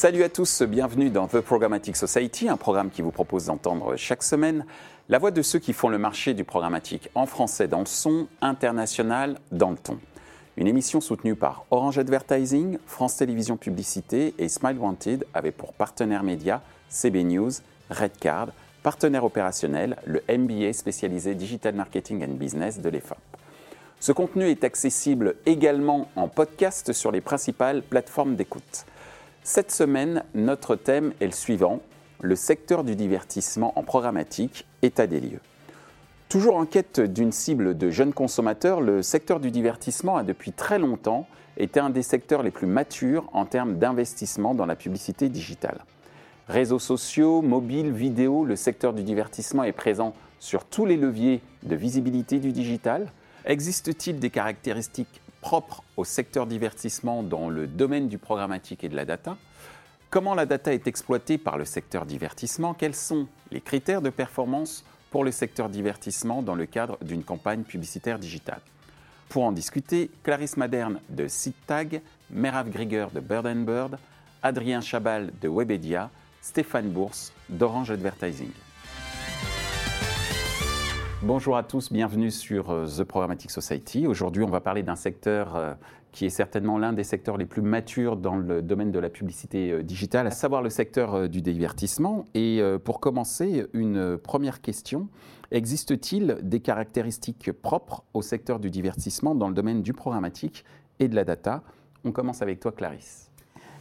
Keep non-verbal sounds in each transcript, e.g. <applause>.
Salut à tous, bienvenue dans The Programmatic Society, un programme qui vous propose d'entendre chaque semaine la voix de ceux qui font le marché du programmatique en français dans le son, international dans le ton. Une émission soutenue par Orange Advertising, France Télévisions Publicité et Smile Wanted avec pour partenaire média CB News, Redcard, partenaire opérationnel, le MBA spécialisé Digital Marketing and Business de l'EFAP. Ce contenu est accessible également en podcast sur les principales plateformes d'écoute. Cette semaine, notre thème est le suivant, le secteur du divertissement en programmatique, état des lieux. Toujours en quête d'une cible de jeunes consommateurs, le secteur du divertissement a depuis très longtemps été un des secteurs les plus matures en termes d'investissement dans la publicité digitale. Réseaux sociaux, mobiles, vidéo, le secteur du divertissement est présent sur tous les leviers de visibilité du digital. Existe-t-il des caractéristiques propres au secteur divertissement dans le domaine du programmatique et de la data. Comment la data est exploitée par le secteur divertissement? Quels sont les critères de performance pour le secteur divertissement dans le cadre d'une campagne publicitaire digitale? Pour en discuter, Clarisse Maderne de SeedTag, Merav Grieger de Bird Bird, Adrien Chabal de Webedia, Stéphane Bourse d'Orange Advertising. Bonjour à tous, bienvenue sur euh, The Programmatic Society. Aujourd'hui, on va parler d'un secteur euh, qui est certainement l'un des secteurs les plus matures dans le domaine de la publicité euh, digitale, à savoir le secteur du divertissement. Et pour commencer, une première question. Existe-t-il des caractéristiques propres au secteur du divertissement dans le domaine du programmatique et de la data? On commence avec toi, Clarisse.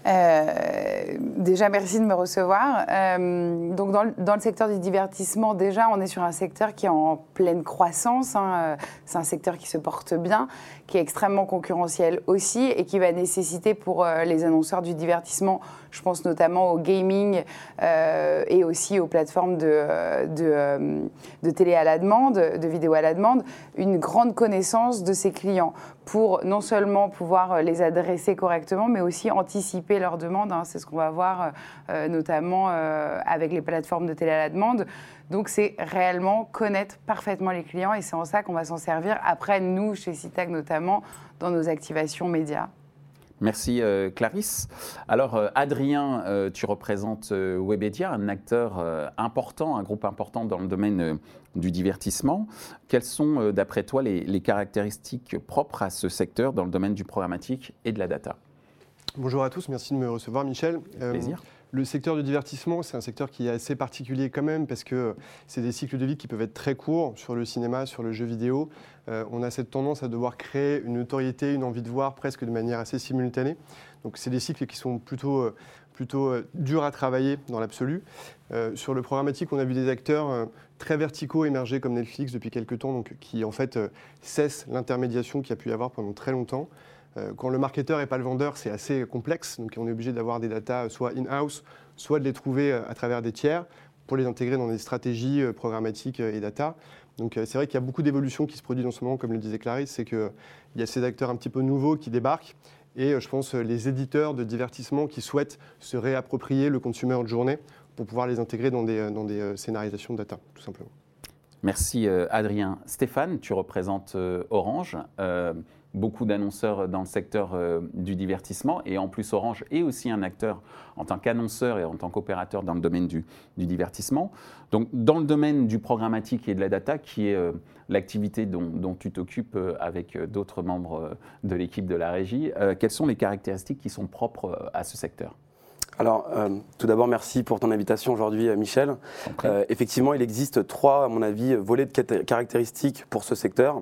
Euh, déjà, merci de me recevoir. Euh, donc, dans le, secteur du divertissement, déjà, on est sur un secteur qui est en pleine croissance. Hein. C'est un secteur qui se porte bien, qui est extrêmement concurrentiel aussi et qui va nécessiter pour euh, les annonceurs du divertissement, je pense notamment au gaming euh, et aussi aux plateformes de, de, de, télé à la demande, de vidéo à la demande, une grande connaissance de ses clients pour non seulement pouvoir les adresser correctement, mais aussi anticiper leurs demandes. Hein. C'est ce qu'on va voir euh, notamment avec les plateformes de télé à la demande. Donc, c'est réellement connaître parfaitement les clients et c'est en ça qu'on va s'en servir après, nous, chez CITAG notamment, dans nos activations médias. Merci euh, Clarisse. Alors euh, Adrien, euh, tu représentes Webedia, un acteur important, un groupe important dans le domaine du divertissement. Quelles sont d'après toi les, les, caractéristiques propres à ce secteur dans le domaine du programmatique et de la data? Bonjour à tous, merci de me recevoir Michel. Plaisir. Le secteur du divertissement, c'est un secteur qui est assez particulier quand même parce que c'est des cycles de vie qui peuvent être très courts sur le cinéma, sur le jeu vidéo. Euh, on a cette tendance à devoir créer une notoriété, une envie de voir presque de manière assez simultanée. Donc c'est des cycles qui sont plutôt, euh, euh, durs à travailler dans l'absolu. sur le programmatique, on a vu des acteurs très verticaux émerger comme Netflix depuis quelques temps, donc, qui en fait cessent l'intermédiation qu'il y a pu y avoir pendant très longtemps. Euh, quand le marketeur n'est pas le vendeur, c'est assez complexe. Donc on est obligé d'avoir des datas soit in-house, soit de les trouver euh, à travers des tiers pour les intégrer dans des stratégies euh, programmatiques et data. Donc c'est vrai qu'il y a beaucoup d'évolutions qui se produisent en ce moment, comme le disait Clarisse, c'est qu'il y a ces acteurs un petit peu nouveaux qui débarquent et je pense les éditeurs de divertissement qui souhaitent se réapproprier le consumer de journée pour pouvoir les intégrer dans des, dans des scénarisations de data, tout simplement. Merci Adrien. Stéphane, tu représentes Orange beaucoup d'annonceurs dans le secteur euh, du divertissement et en plus Orange est aussi un acteur en tant qu'annonceur et en tant qu'opérateur dans le domaine du, divertissement. Donc dans le domaine du programmatique et de la data, qui est euh, l'activité dont, tu t'occupes euh, avec d'autres membres de l'équipe de la régie, quelles sont les caractéristiques qui sont propres à ce secteur? Alors, tout d'abord, merci pour ton invitation aujourd'hui, Michel. effectivement, il existe trois, à mon avis, volets de caractéristiques pour ce secteur.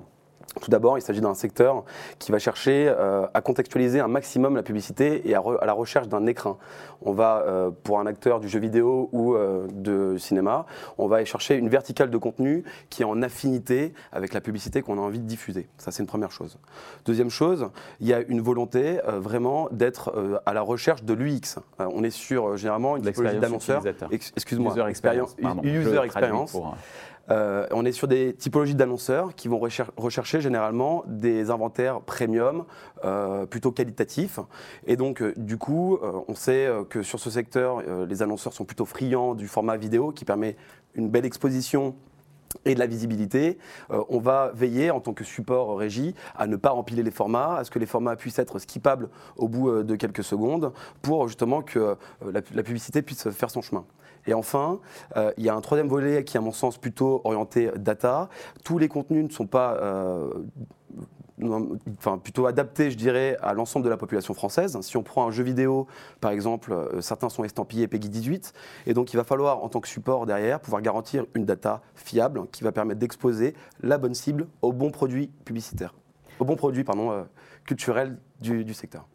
Tout d'abord, il s'agit d'un secteur qui va chercher euh, à contextualiser un maximum la publicité et à, la recherche d'un écrin. On va, euh, pour un acteur du jeu vidéo ou euh, de cinéma, on va aller chercher une verticale de contenu qui est en affinité avec la publicité qu'on a envie de diffuser. Ça, c'est une première chose. Deuxième chose, il y a une volonté vraiment d'être à la recherche de l'UX. on est sur généralement une typologie d'annonceurs. Excuse-moi. User experience. User experience. Euh, on est sur des typologies d'annonceurs qui vont rechercher généralement des inventaires premium, euh, plutôt qualitatifs. Et donc, euh, du coup, on sait que sur ce secteur, les annonceurs sont plutôt friands du format vidéo qui permet une belle exposition et de la visibilité, on va veiller en tant que support régie à ne pas empiler les formats, à ce que les formats puissent être skippables au bout de quelques secondes pour justement que la, publicité puisse faire son chemin. Et enfin, il y a un troisième volet qui, à mon sens, plutôt orienté data. Tous les contenus ne sont pas enfin plutôt adapté, je dirais, à l'ensemble de la population française. Si on prend un jeu vidéo, par exemple, euh, certains sont estampillés PEGI 18, et donc il va falloir, en tant que support derrière, pouvoir garantir une data fiable qui va permettre d'exposer la bonne cible au bon produit publicitaire, au bon produit pardon, euh, culturel du secteur.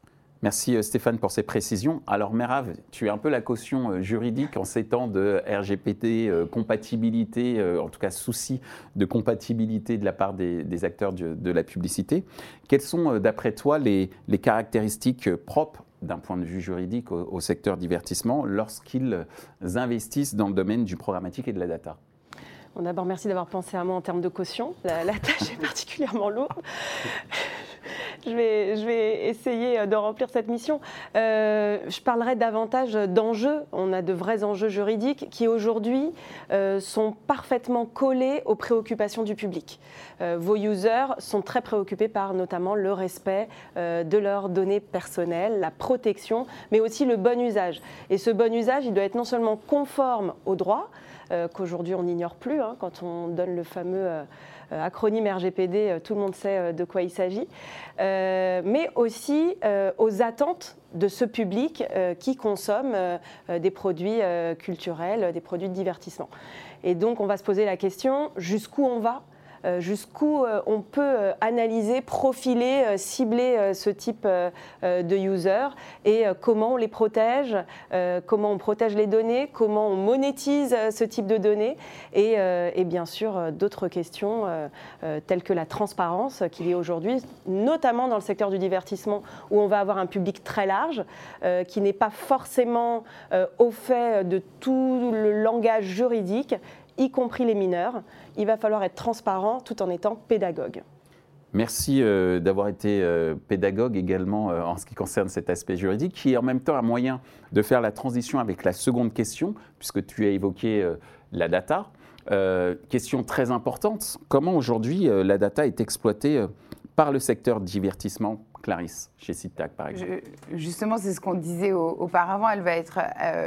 Merci euh, Stéphane pour ces précisions. Alors Merav, tu es un peu la caution euh, juridique en ces temps de RGPD, euh, compatibilité, en tout cas souci de compatibilité de la part des, acteurs de, la publicité. Quelles sont d'après toi les, caractéristiques propres d'un point de vue juridique au, secteur divertissement lorsqu'ils investissent dans le domaine du programmatique et de la data? D'abord, merci d'avoir pensé à moi en termes de caution. La, la tâche est particulièrement lourde <laughs> je, vais, essayer euh, de remplir cette mission. Euh, je parlerai davantage d'enjeux. On a de vrais enjeux juridiques qui aujourd'hui euh, sont parfaitement collés aux préoccupations du public. vos users sont très préoccupés par notamment le respect de leurs données personnelles, la protection, mais aussi le bon usage. Et ce bon usage, il doit être non seulement conforme au droit, qu'aujourd'hui on n'ignore plus hein, quand on donne le fameux acronyme RGPD, euh, tout le monde sait euh, de quoi il s'agit, mais aussi aux attentes de ce public qui consomme des produits culturels, des produits de divertissement. Et donc on va se poser la question, jusqu'où on va? euh, jusqu'où euh, on peut euh, analyser, profiler, cibler ce type de user et comment on les protège, comment on protège les données, comment on monétise ce type de données et, et bien sûr d'autres questions telles que la transparence qu'il y a aujourd'hui, notamment dans le secteur du divertissement où on va avoir un public très large qui n'est pas forcément au fait de tout le langage juridique y compris les mineurs. Il va falloir être transparent tout en étant pédagogue. Merci euh, d'avoir été euh, pédagogue également euh, en ce qui concerne cet aspect juridique, qui est en même temps un moyen de faire la transition avec la seconde question, puisque tu as évoqué la data. question très importante, comment aujourd'hui la data est exploitée par le secteur divertissement Clarisse, chez CITAC par exemple? Justement, c'est ce qu'on disait auparavant. Elle va être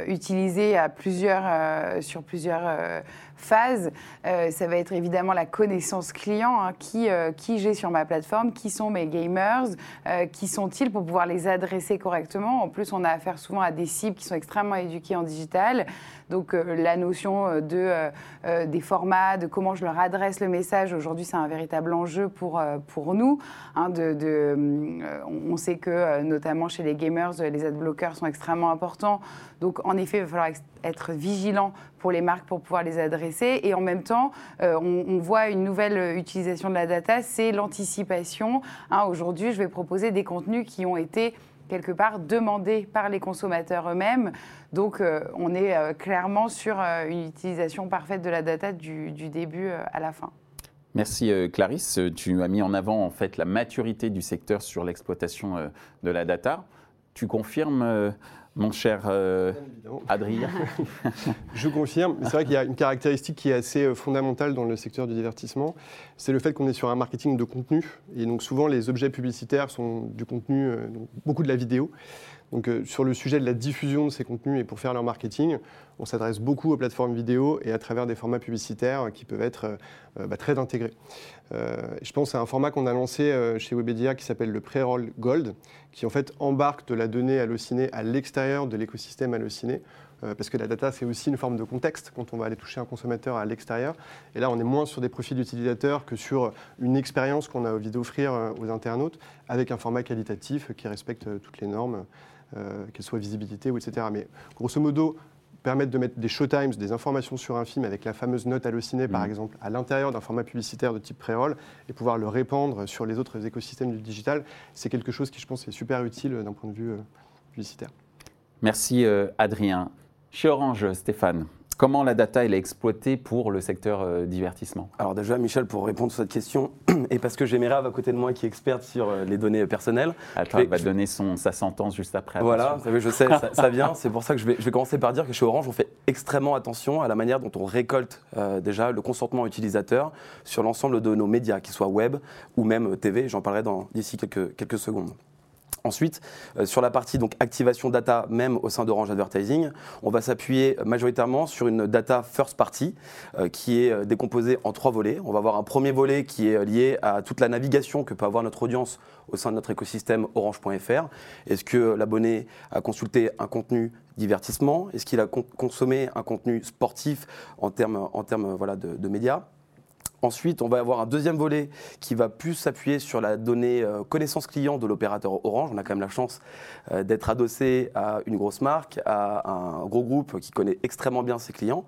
utilisée à plusieurs, sur plusieurs phase, euh, ça va être évidemment la connaissance client. Hein. qui, euh, qui j'ai sur ma plateforme Qui sont mes gamers euh, Qui sont-ils pour pouvoir les adresser correctement En plus, on a affaire souvent à des cibles qui sont extrêmement éduquées en digital. Donc la notion de, des formats, de comment je leur adresse le message, aujourd'hui, c'est un véritable enjeu pour, pour nous. Hein, on sait que, notamment chez les gamers, les adblockers sont extrêmement importants. Donc en effet, il va falloir être vigilant pour les marques pour pouvoir les adresser. Et en même temps, euh, on, voit une nouvelle utilisation de la data, c'est l'anticipation. Hein, aujourd'hui, je vais proposer des contenus qui ont été quelque part demandés par les consommateurs eux-mêmes. Donc euh, on est euh, clairement sur une utilisation parfaite de la data du, du début à la fin. Merci Clarisse. Tu as mis en avant en fait la maturité du secteur sur l'exploitation de la data. Tu confirmes mon cher euh, Adrien. <laughs> Je confirme. C'est vrai qu'il y a une caractéristique qui est assez euh, fondamentale dans le secteur du divertissement, c'est le fait qu'on est sur un marketing de contenu. Et donc souvent, les objets publicitaires sont du contenu, euh, beaucoup de la vidéo. Donc sur le sujet de la diffusion de ces contenus et pour faire leur marketing, on s'adresse beaucoup aux plateformes vidéo et à travers des formats publicitaires qui peuvent être bah, très intégrés. je pense à un format qu'on a lancé chez Webedia qui s'appelle le Pre-Roll Gold, qui en fait embarque de la donnée hallucinée à l'extérieur de l'écosystème halluciné. Euh, parce que la data, c'est aussi une forme de contexte quand on va aller toucher un consommateur à l'extérieur. Et là, on est moins sur des profils d'utilisateurs que sur une expérience qu'on a envie d'offrir euh, aux internautes avec un format qualitatif qui respecte euh, toutes les normes, qu'elles soient visibilité ou etc. Mais grosso modo, permettre de mettre des showtimes, des informations sur un film avec la fameuse note hallucinée, par mm. exemple, à l'intérieur d'un format publicitaire de type pré-roll et pouvoir le répandre sur les autres écosystèmes du digital, c'est quelque chose qui, je pense, est super utile d'un point de vue euh, publicitaire. Merci, euh, Adrien. Chez Orange, Stéphane, Comment la data elle est exploitée pour le secteur euh, divertissement? Alors déjà, Michel, pour répondre à cette question, <clears throat> et parce que j'ai Merav à côté de moi qui est experte sur euh, les données personnelles. Attends, il va donner son, sa sentence juste après. Voilà, je sais, ça, ça vient. <laughs> C'est pour ça que je vais, je vais, commencer par dire que chez Orange, on fait extrêmement attention à la manière dont on récolte euh, déjà le consentement utilisateur sur l'ensemble de nos médias, qu'ils soient web ou même TV. J'en parlerai d'ici quelques, quelques secondes. Ensuite, euh, sur la partie donc activation data, même au sein d'Orange Advertising, on va s'appuyer majoritairement sur une data first party euh, qui est euh, décomposée en trois volets. On va avoir un premier volet qui est lié à toute la navigation que peut avoir notre audience au sein de notre écosystème orange.fr. Est-ce que l'abonné a consulté un contenu divertissement? Est-ce qu'il a consommé un contenu sportif en termes, voilà, de médias? Ensuite, on va avoir un deuxième volet qui va plus s'appuyer sur la donnée euh, connaissance client de l'opérateur Orange. On a quand même la chance euh, d'être adossé à une grosse marque, à un gros groupe qui connaît extrêmement bien ses clients.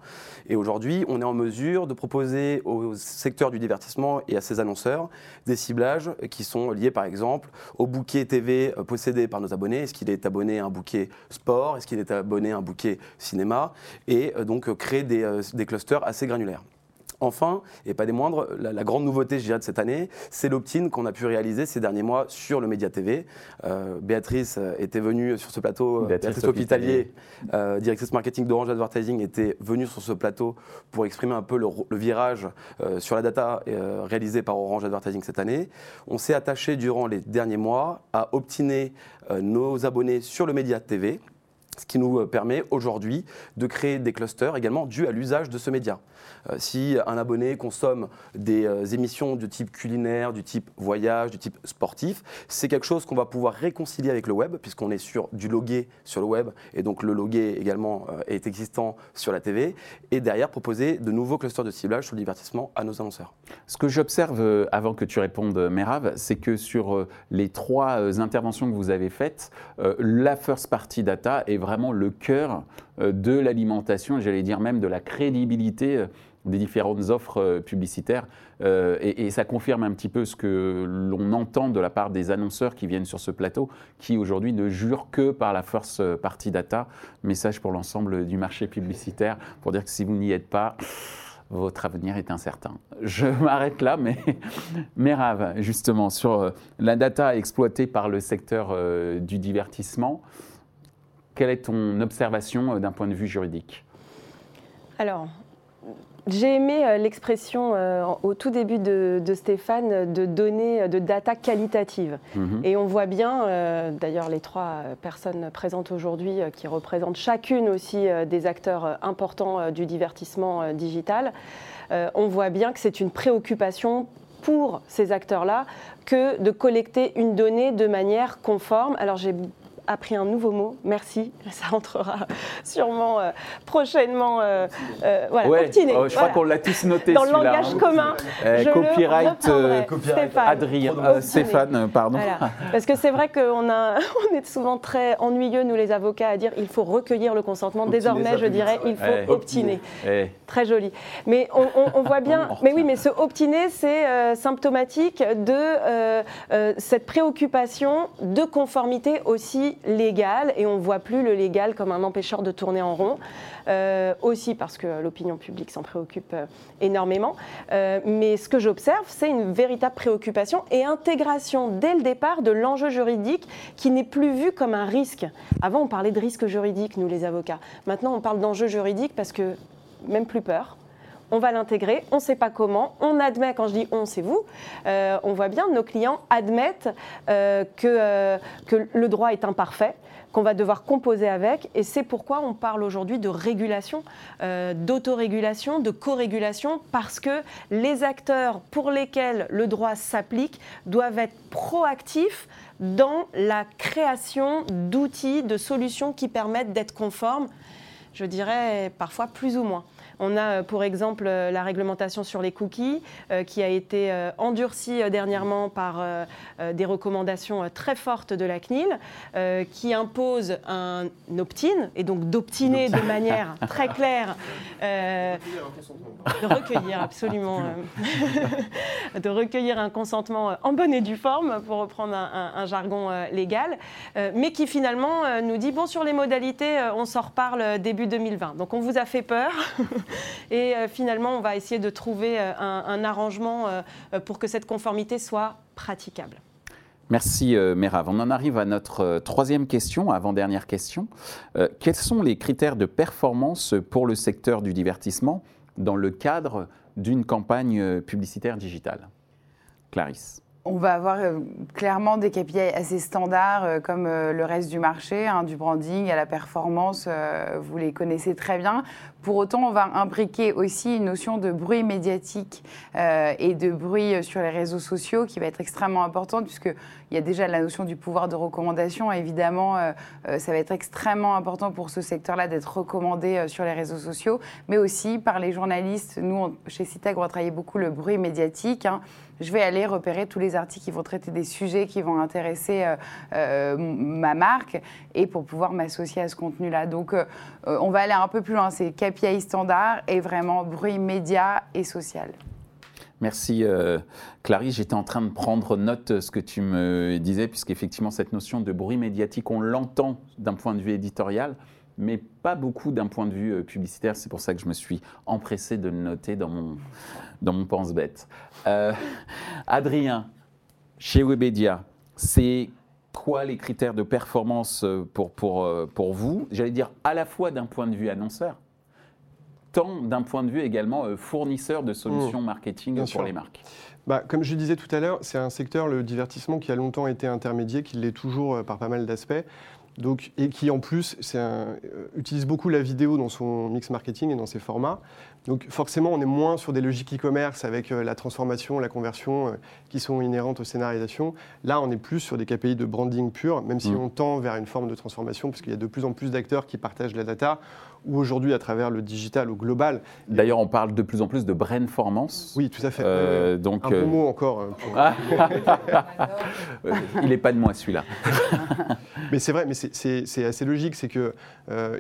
Et aujourd'hui, on est en mesure de proposer au secteur du divertissement et à ses annonceurs des ciblages qui sont liés par exemple au bouquet TV euh, possédé par nos abonnés. Est-ce qu'il est abonné à un bouquet sport? Est-ce qu'il est abonné à un bouquet cinéma? Et donc créer des clusters assez granulaires. Enfin, et pas des moindres, la, grande nouveauté, je dirais, de cette année, c'est l'opt-in qu'on a pu réaliser ces derniers mois sur le Média TV. Euh, Béatrice euh, était venue sur ce plateau, euh, Béatrice, Hôpitalier, directrice marketing d'Orange Advertising, était venue sur ce plateau pour exprimer un peu le, virage sur la data réalisée par Orange Advertising cette année. On s'est attaché durant les derniers mois à optiner nos abonnés sur le Média TV ce qui nous permet aujourd'hui de créer des clusters également dus à l'usage de ce média. Euh, si un abonné consomme des euh, émissions de type culinaire, du type voyage, du type sportif, c'est quelque chose qu'on va pouvoir réconcilier avec le web, puisqu'on est sur du logué sur le web, et donc le logué également euh, est existant sur la TV, et derrière proposer de nouveaux clusters de ciblage sur le divertissement à nos annonceurs. Ce que j'observe, avant que tu répondes, Merav, c'est que sur les trois interventions que vous avez faites, la first party data est vraiment le cœur de l'alimentation, j'allais dire même de la crédibilité des différentes offres euh, publicitaires. Euh, et, ça confirme un petit peu ce que l'on entend de la part des annonceurs qui viennent sur ce plateau, qui aujourd'hui ne jurent que par la force party data. Message pour l'ensemble du marché publicitaire, pour dire que si vous n'y êtes pas, votre avenir est incertain. Je <laughs> m'arrête là, mais, Rave, justement, sur euh, la data exploitée par le secteur du divertissement, quelle est ton observation d'un point de vue juridique? Alors, j'ai aimé euh, l'expression euh, au tout début de, Stéphane de données, de data qualitative. Mhm. Et on voit bien, euh, d'ailleurs les trois personnes présentes aujourd'hui qui représentent chacune aussi des acteurs importants du divertissement digital, on voit bien que c'est une préoccupation pour ces acteurs-là que de collecter une donnée de manière conforme. Alors j'ai appris un nouveau mot. Merci. Ça entrera sûrement euh, prochainement. Euh, euh, voilà, ouais, oh, je crois qu'on l'a tous noté. Dans le langage hein. commun. copyright, Stéphane. Adrien, Stéphane, pardon. Parce que c'est vrai qu'on <laughs> on est souvent très ennuyeux, nous les avocats, à dire il faut recueillir le consentement. Désormais, je dirais il faut optiner. Très joli. Mais on, voit bien. <laughs> mais oui, mais ce optiner, c'est symptomatique de cette préoccupation de conformité aussi légal et on ne voit plus le légal comme un empêcheur de tourner en rond. Euh, aussi parce que l'opinion publique s'en préoccupe euh, énormément. Euh, mais ce que j'observe, c'est une véritable préoccupation et intégration dès le départ de l'enjeu juridique qui n'est plus vu comme un risque. Avant, on parlait de risque juridique, nous les avocats. Maintenant, on parle d'enjeu juridique parce que même plus peur on va l'intégrer, on ne sait pas comment, on admet, quand je dis on, c'est vous, euh, on voit bien nos clients admettent euh, que, euh, que le droit est imparfait, qu'on va devoir composer avec, et c'est pourquoi on parle aujourd'hui de régulation, d'autorégulation, de co-régulation, parce que les acteurs pour lesquels le droit s'applique doivent être proactifs dans la création d'outils, de solutions qui permettent d'être conformes, je dirais parfois plus ou moins. On a pour exemple la réglementation sur les cookies qui a été endurcie dernièrement par des recommandations très fortes de la CNIL qui impose un opt-in et donc d'optiner de manière <laughs> très claire. de recueillir absolument. <laughs> de recueillir un consentement en bonne et due forme, pour reprendre un, jargon légal, mais qui finalement nous dit bon, sur les modalités, on s'en reparle début 2020. Donc on vous a fait peur <laughs> <laughs> et finalement, on va essayer de trouver un, arrangement pour que cette conformité soit praticable. Merci Merav. On en arrive à notre troisième question, avant-dernière question. quels sont les critères de performance pour le secteur du divertissement dans le cadre d'une campagne publicitaire digitale? Clarisse on va avoir euh, clairement des KPI assez standards, euh, comme euh, le reste du marché, hein, du branding à la performance, vous les connaissez très bien. Pour autant, on va imbriquer aussi une notion de bruit médiatique et de bruit sur les réseaux sociaux qui va être extrêmement importante, puisqu'il y a déjà la notion du pouvoir de recommandation. Évidemment, ça va être extrêmement important pour ce secteur-là d'être recommandé sur les réseaux sociaux, mais aussi par les journalistes. Nous, chez CITAG, on va travailler beaucoup le bruit médiatique. Hein je vais aller repérer tous les articles qui vont traiter des sujets qui vont intéresser euh, euh, ma marque et pour pouvoir m'associer à ce contenu-là. Donc, euh, on va aller un peu plus loin. C'est KPI standard et vraiment bruit média et social. Merci Clarisse. J'étais en train de prendre note de ce que tu me disais, puisqu'effectivement, cette notion de bruit médiatique, on l'entend d'un point de vue éditorial, mais pas beaucoup d'un point de vue euh, publicitaire. C'est pour ça que je me suis empressé de le noter dans mon, dans mon pense-bête. Euh, Adrien, chez Webedia, c'est quoi les critères de performance euh, pour, pour, pour vous? J'allais dire à la fois d'un point de vue annonceur, tant d'un point de vue également fournisseur de solutions mmh. marketing pour les marques. Bah, comme je disais tout à l'heure, c'est un secteur, le divertissement, qui a longtemps été intermédiaire, qui l'est toujours par pas mal d'aspects. Donc, et qui en plus un, euh, utilise beaucoup la vidéo dans son mix marketing et dans ses formats. Donc forcément, on est moins sur des logiques e-commerce avec euh, la transformation, la conversion euh, qui sont inhérentes aux scénarisations. Là, on est plus sur des KPI de branding pur, même si mm. on tend vers une forme de transformation, parce qu'il y a de plus en plus d'acteurs qui partagent la data ou aujourd'hui à travers le digital ou global. D'ailleurs, on parle de plus en plus de brainformance. Oui, tout à fait. Euh, donc, un bon mot encore. Hein, <laughs> Il n'est pas de moi celui-là. <laughs> <laughs> mais c'est vrai, mais c'est assez logique, c'est que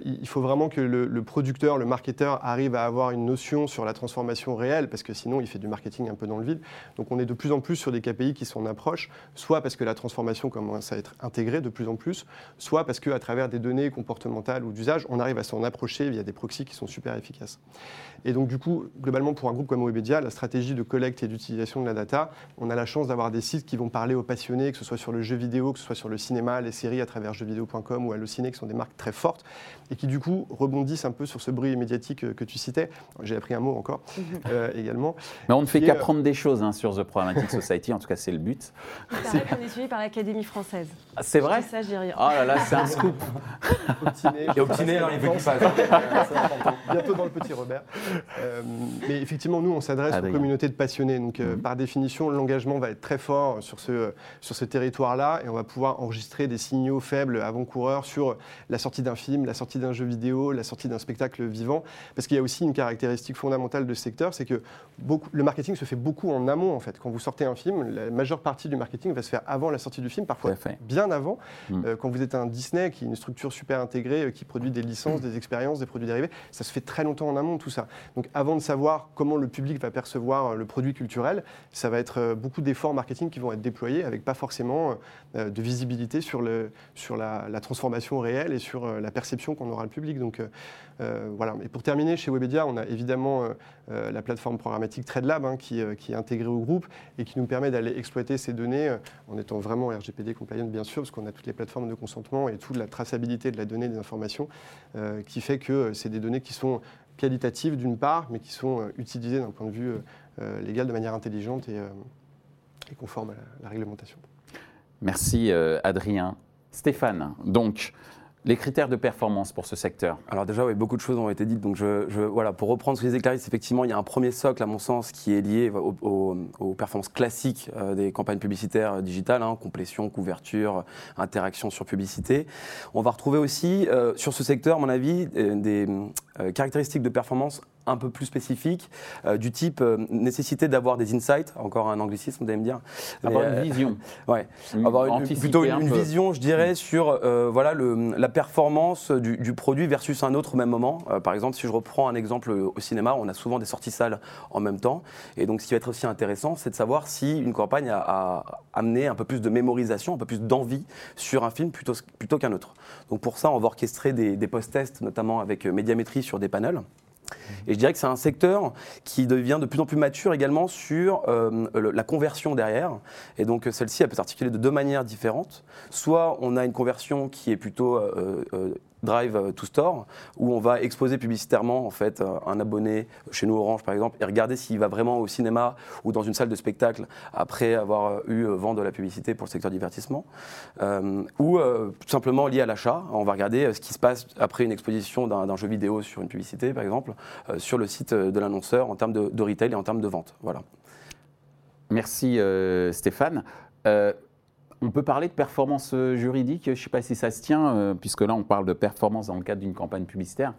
il faut vraiment que le, le, producteur, le marketeur arrive à avoir une notion sur la transformation réelle, parce que sinon il fait du marketing un peu dans le vide. Donc on est de plus en plus sur des KPI qui sont en approche, soit parce que la transformation commence à être intégrée de plus en plus, soit parce qu'à travers des données comportementales ou d'usage, on arrive à s'en approcher via des proxys qui sont super efficaces. Et donc du coup, globalement pour un groupe comme Webedia, la stratégie de collecte et d'utilisation de la data, on a la chance d'avoir des sites qui vont parler aux passionnés, que ce soit sur le jeu vidéo, que ce soit sur le cinéma, les séries à travers jeuxvideo.com ou Allociné, qui sont des marques très fortes, et qui du coup rebondissent un peu sur ce bruit médiatique que tu citais. J'ai appris un mot encore mhm. euh, également. Mais on ne fait qu'apprendre des choses hein, sur The Programmatic Society, en tout cas c'est le but. C'est qu'on est suivi par l'Académie française. Ah, c'est vrai Ça, dis rien. Oh là là, c'est un <laughs> scoop. Et obtiné dans les petits <laughs> Bientôt dans le petit Robert. Euh, mais effectivement, nous, on s'adresse aux communautés de passionnés. Donc, euh, mhm. par définition, l'engagement va être très fort sur ce, sur ce territoire-là et on va pouvoir enregistrer des signaux faibles avant-coureurs sur la sortie d'un film, la sortie d'un jeu vidéo, la sortie d'un spectacle vivant. Parce qu'il y a aussi une caractéristique fondamentale de ce secteur, c'est que beaucoup, le marketing se fait beaucoup en amont, en fait. Quand vous sortez un film, la majeure partie du marketing va se faire avant la sortie du film, parfois bien avant. Mhm. Euh, quand vous êtes un Disney, qui est une structure super intégrée, qui produit des licences, des expériences, des produits dérivés, ça se fait très longtemps en amont, tout ça. Donc avant de savoir comment le public va percevoir euh, le produit culturel, ça va être euh, beaucoup d'efforts marketing qui vont être déployés avec pas forcément euh, de visibilité sur, le, sur la, transformation réelle et sur la perception qu'on aura le public. Donc voilà. Et pour terminer, chez Webedia, on a évidemment la plateforme programmatique TradeLab hein, qui, est intégrée au groupe et qui nous permet d'aller exploiter ces données en étant vraiment RGPD compliant bien sûr, parce qu'on a toutes les plateformes de consentement et toute la traçabilité de la donnée des informations qui fait que c'est des données qui sont qualitatives d'une part, mais qui sont euh, utilisées d'un point de vue euh, euh, légal de manière intelligente et, conforme à la, réglementation. Merci Adrien. Stéphane, donc les critères de performance pour ce secteur Alors déjà, beaucoup de choses ont été dites. Donc je, voilà, pour reprendre ce que disait Clarisse, effectivement, il y a un premier socle, à mon sens, qui est lié aux, performances classiques euh, des campagnes publicitaires digitales, hein, complétion, couverture, interaction sur publicité. On va retrouver aussi, euh, sur ce secteur, à mon avis, des, euh, caractéristiques de performance un peu plus spécifiques, du type nécessité d'avoir des insights, encore un anglicisme, vous allez me dire. Avoir une vision. <laughs> Ouais, avoir plutôt une, vision, je dirais, sur voilà, le, la performance du, produit versus un autre au même moment. par exemple, si je reprends un exemple au cinéma, on a souvent des sorties salles en même temps. Et donc, ce qui va être aussi intéressant, c'est de savoir si une campagne a, amené un peu plus de mémorisation, un peu plus d'envie sur un film plutôt, plutôt qu'un autre. Donc, pour ça, on va orchestrer des, des post-tests, notamment avec euh, médiamétrie sur des panels. Et je dirais que c'est un secteur qui devient de plus en plus mature également sur euh, la conversion derrière. Et donc celle-ci, elle peut s'articuler de deux manières différentes. Soit on a une conversion qui est plutôt euh, Drive to Store, où on va exposer publicitairement en fait un abonné chez nous Orange par exemple et regarder s'il va vraiment au cinéma ou dans une salle de spectacle après avoir eu vent de la publicité pour le secteur divertissement, euh, ou euh, tout simplement lié à l'achat. On va regarder euh, ce qui se passe après une exposition d'un jeu vidéo sur une publicité par exemple sur le site de l'annonceur en termes de, de, retail et en termes de vente. Voilà. Merci Stéphane. On peut parler de performance euh, juridique, je ne sais pas si ça se tient, euh, puisque là on parle de performance dans le cadre d'une campagne publicitaire.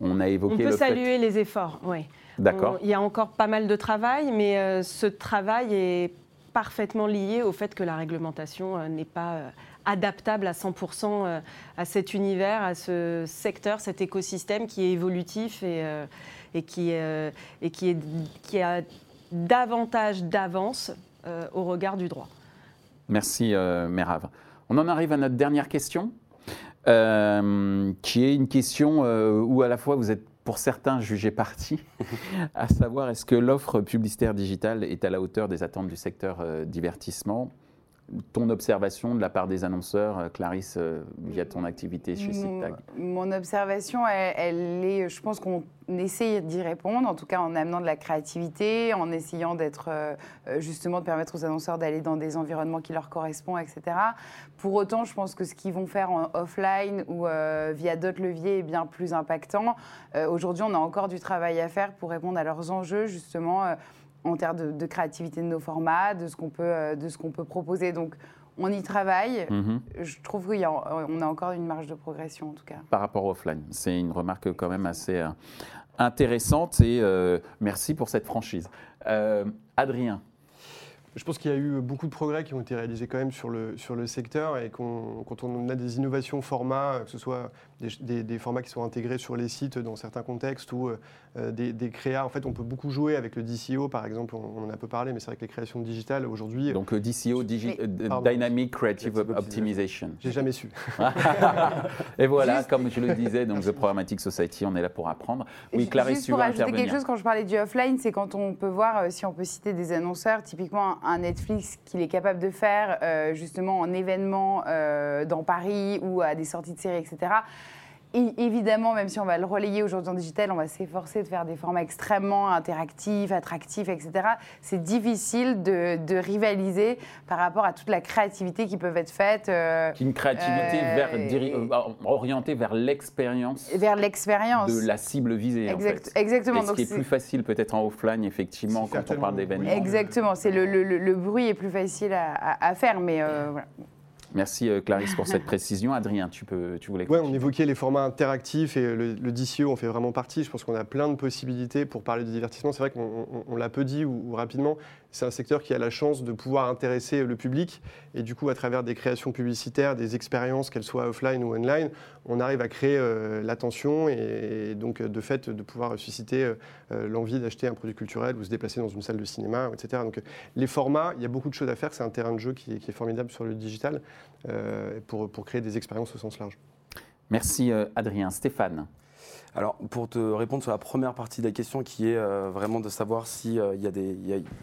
On a évoqué. On peut saluer les efforts, oui. D'accord. Il y a encore pas mal de travail, mais euh, ce travail est parfaitement lié au fait que la réglementation n'est pas adaptable à 100% à cet univers, à ce secteur, cet écosystème qui est évolutif et, et, qui, et qui, est, qui a davantage d'avance au regard du droit. Merci, euh, Mérave. On en arrive à notre dernière question, euh, qui est une question euh, où à la fois vous êtes pour certains jugés partis, <laughs> à savoir est-ce que l'offre publicitaire digitale est à la hauteur des attentes du secteur divertissement? Ton observation de la part des annonceurs, euh, Clarisse, euh, via ton activité chez SIGTAG Mon observation, elle, est, je pense qu'on essaye d'y répondre, en tout cas en amenant de la créativité, en essayant d'être, euh, justement, de permettre aux annonceurs d'aller dans des environnements qui leur correspondent, etc. Pour autant, je pense que ce qu'ils vont faire en offline ou via d'autres leviers est bien plus impactant. Aujourd'hui, on a encore du travail à faire pour répondre à leurs enjeux, justement en termes de, créativité de nos formats, de ce qu'on peut, euh, de ce qu'on peut proposer. Donc, on y travaille. Mhm. Je trouve qu'on a, a encore une marge de progression, en tout cas. Par rapport au offline, c'est une remarque quand même assez euh, intéressante et euh, merci pour cette franchise. Adrien, je pense qu'il y a eu beaucoup de progrès qui ont été réalisés quand même sur le, sur le secteur et quand on a des innovations formats, que ce soit des, formats qui sont intégrés sur les sites dans certains contextes ou euh, des, des, créas, en fait on peut beaucoup jouer avec le DCO par exemple, on, en a peu parlé, mais c'est vrai que les créations digitales aujourd'hui... Donc le DCO, euh, Dynamic Creative Optimization. J'ai jamais su. <laughs> et voilà, comme je le disais, donc The Programmatic Society, on est là pour apprendre. Oui, Clarisse, Juste pour ajouter quelque chose, quand je parlais du offline, c'est quand on peut voir, euh, si on peut citer des annonceurs, typiquement un Netflix qu'il est capable de faire euh, justement en événement euh, dans Paris ou à des sorties de séries, etc évidemment, même si on va le relayer aujourd'hui en digital, on va s'efforcer de faire des formats extrêmement interactifs, attractifs, etc. C'est difficile de, rivaliser par rapport à toute la créativité qui peut être faite. Euh, une créativité euh, vers, euh, orientée vers l'expérience. Vers l'expérience. De la cible visée. Exact, Exactement. ce qui est, plus facile peut-être en offline, effectivement, quand on parle d'événements. Exactement. C'est le, le, bruit est plus facile à, à faire, mais voilà. Merci euh, Clarisse pour cette précision. Adrien, tu, peux, tu voulais Oui, on évoquait les formats interactifs et le, le DCO en fait vraiment partie. Je pense qu'on a plein de possibilités pour parler de divertissement. C'est vrai qu'on l'a peu dit ou rapidement, c'est un secteur qui a la chance de pouvoir intéresser le public. Et du coup, à travers des créations publicitaires, des expériences, qu'elles soient offline ou online, on arrive à créer euh, l'attention et, donc, de fait, de pouvoir susciter euh, l'envie d'acheter un produit culturel ou se déplacer dans une salle de cinéma, etc. Donc, les formats, il y a beaucoup de choses à faire. C'est un terrain de jeu qui est, formidable sur le digital euh, pour créer des expériences au sens large. Merci Adrien. Stéphane alors, pour te répondre sur la première partie de la question, qui est euh, vraiment de savoir si euh,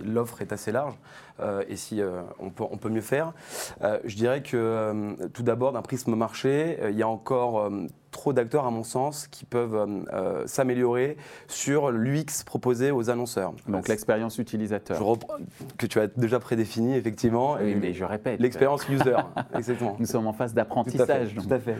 l'offre est assez large euh, et si on peut, on, peut, mieux faire, je dirais que tout d'abord, d'un prisme marché, il y a encore trop d'acteurs, à mon sens, qui peuvent euh, euh, s'améliorer sur l'UX proposé aux annonceurs. Donc l'expérience utilisateur. que tu as déjà prédéfini, effectivement. Oui, mais je répète. L'expérience user, <laughs> exactement. Nous sommes en phase d'apprentissage. Tout, à fait.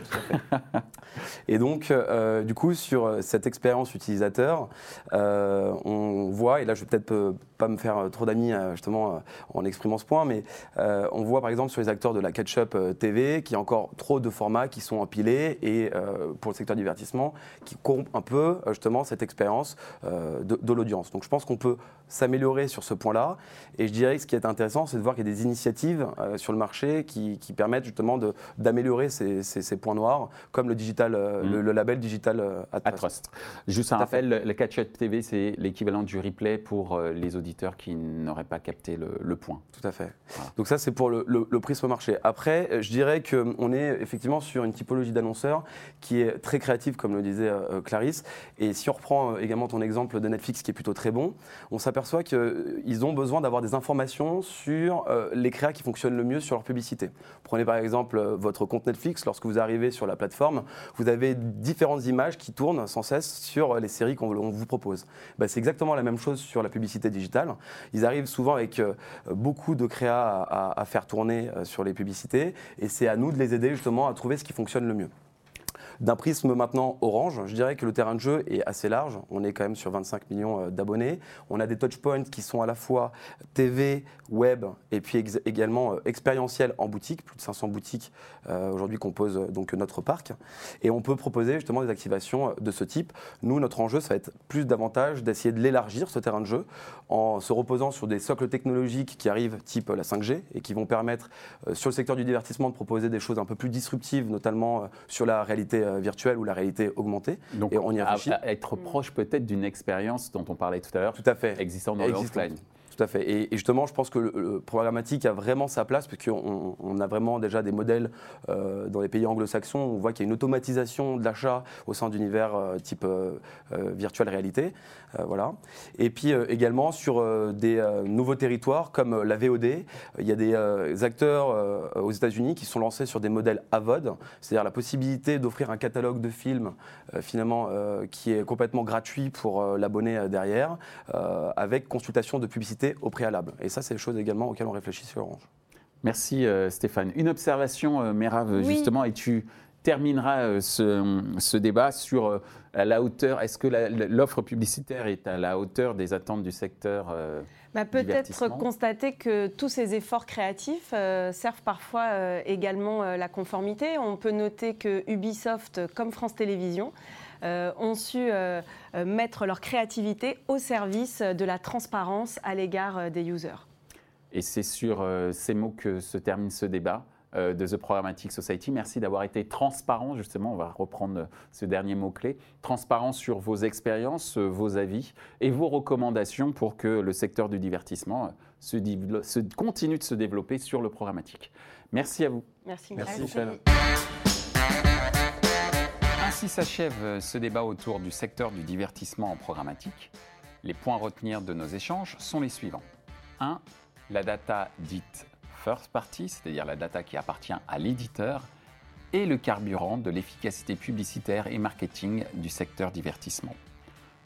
Et donc, euh, du coup, sur cette expérience utilisateur, on voit, et là je vais peut-être pas me faire trop d'amis justement en exprimant ce point, mais on voit par exemple sur les acteurs de la catch-up TV qu'il y a encore trop de formats qui sont empilés et pour le secteur divertissement qui corrompent un peu justement cette expérience de, de l'audience. Donc je pense qu'on peut s'améliorer sur ce point-là. Et je dirais que ce qui est intéressant, c'est de voir qu'il y a des initiatives euh, sur le marché qui, permettent justement d'améliorer ces, ces, points noirs, comme le, digital, euh, mm. le, label Digital euh, Trust. Juste un rappel, le Catch-up TV, c'est l'équivalent du replay pour les auditeurs qui n'auraient pas capté le, point. Tout à fait. Donc ça, c'est pour le, prisme marché. Après, je dirais qu'on est effectivement sur une typologie d'annonceurs qui est très créative, comme le disait Clarisse. Et si on reprend également ton exemple de Netflix, qui est plutôt très bon, on s'aperçoit s'aperçoit qu'ils ont besoin d'avoir des informations sur euh, les créas qui fonctionnent le mieux sur leur publicité. Prenez par exemple euh, votre compte Netflix, lorsque vous arrivez sur la plateforme, vous avez différentes images qui tournent sans cesse sur les séries qu'on vous propose. Bah, c'est exactement la même chose sur la publicité digitale. Ils arrivent souvent avec euh, beaucoup de créas à faire tourner sur les publicités et c'est à nous de les aider justement à trouver ce qui fonctionne le mieux. D'un prisme maintenant orange, je dirais que le terrain de jeu est assez large. On est quand même sur 25 millions euh, d'abonnés. On a des touchpoints qui sont à la fois TV, web et puis également euh, expérientiels en boutique. Plus de 500 boutiques euh, aujourd'hui composent donc notre parc. Et on peut proposer justement des activations de ce type. Nous, notre enjeu, ça va être plus davantage d'essayer de l'élargir, ce terrain de jeu, en se reposant sur des socles technologiques qui arrivent type la 5G et qui vont permettre sur le secteur du divertissement de proposer des choses un peu plus disruptives, notamment sur la réalité virtuelle ou la réalité augmentée. Donc, et on y réfléchit. être proche peut-être d'une expérience dont on parlait tout à l'heure. Tout à fait. Existant dans l'offline. Tout à fait. Et, justement, je pense que le, programmatique a vraiment sa place, parce qu'on on a vraiment déjà des modèles euh, dans les pays anglo-saxons. On voit qu'il y a une automatisation de l'achat au sein d'univers euh, type euh, virtuelle réalité. voilà. Et puis également sur des nouveaux territoires comme la VOD, il y a des acteurs aux États-Unis qui sont lancés sur des modèles AVOD, c'est-à-dire la possibilité d'offrir un catalogue de films finalement qui est complètement gratuit pour l'abonné derrière, avec consultation de publicité au préalable. Et ça, c'est des choses également auxquelles on réfléchit sur Orange. Merci euh, Stéphane. Une observation, euh, justement, et tu termineras euh, ce, débat sur la hauteur. Est-ce que l'offre publicitaire est à la hauteur des attentes du secteur bah, Peut-être constater que tous ces efforts créatifs servent parfois également la conformité. On peut noter que Ubisoft, comme France Télévisions, ont su euh, euh, mettre leur créativité au service de la transparence à l'égard des users. Et c'est sur ces mots que se termine ce débat de The Programmatic Society. Merci d'avoir été transparent, justement, on va reprendre ce dernier mot-clé, transparent sur vos expériences, vos avis et vos recommandations pour que le secteur du divertissement se, continue de se développer sur le programmatique. Merci à vous. Merci, Merci ainsi s'achève euh, ce débat autour du secteur du divertissement en programmatique. Les points à retenir de nos échanges sont les suivants. 1. La data dite first party, c'est-à-dire la data qui appartient à l'éditeur, est le carburant de l'efficacité publicitaire et marketing du secteur divertissement.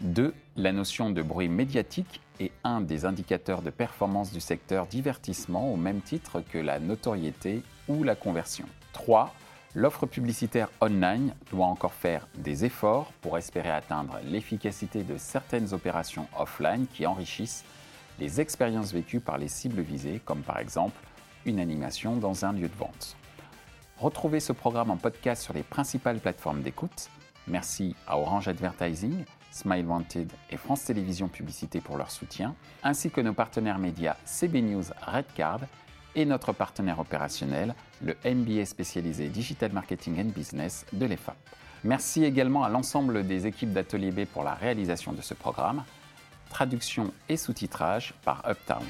2. La notion de bruit médiatique est un des indicateurs de performance du secteur divertissement au même titre que la notoriété ou la conversion. 3 L'offre publicitaire online doit encore faire des efforts pour espérer atteindre l'efficacité de certaines opérations offline qui enrichissent les expériences vécues par les cibles visées, comme par exemple une animation dans un lieu de vente. Retrouvez ce programme en podcast sur les principales plateformes d'écoute. Merci à Orange Advertising, Smile Wanted et France Télévisions Publicité pour leur soutien, ainsi que nos partenaires médias CB News Redcard et notre partenaire opérationnel, le MBA spécialisé Digital Marketing and Business de l'EFAP. Merci également à l'ensemble des équipes d'Atelier B pour la réalisation de ce programme. Traduction et sous-titrage par Uptown.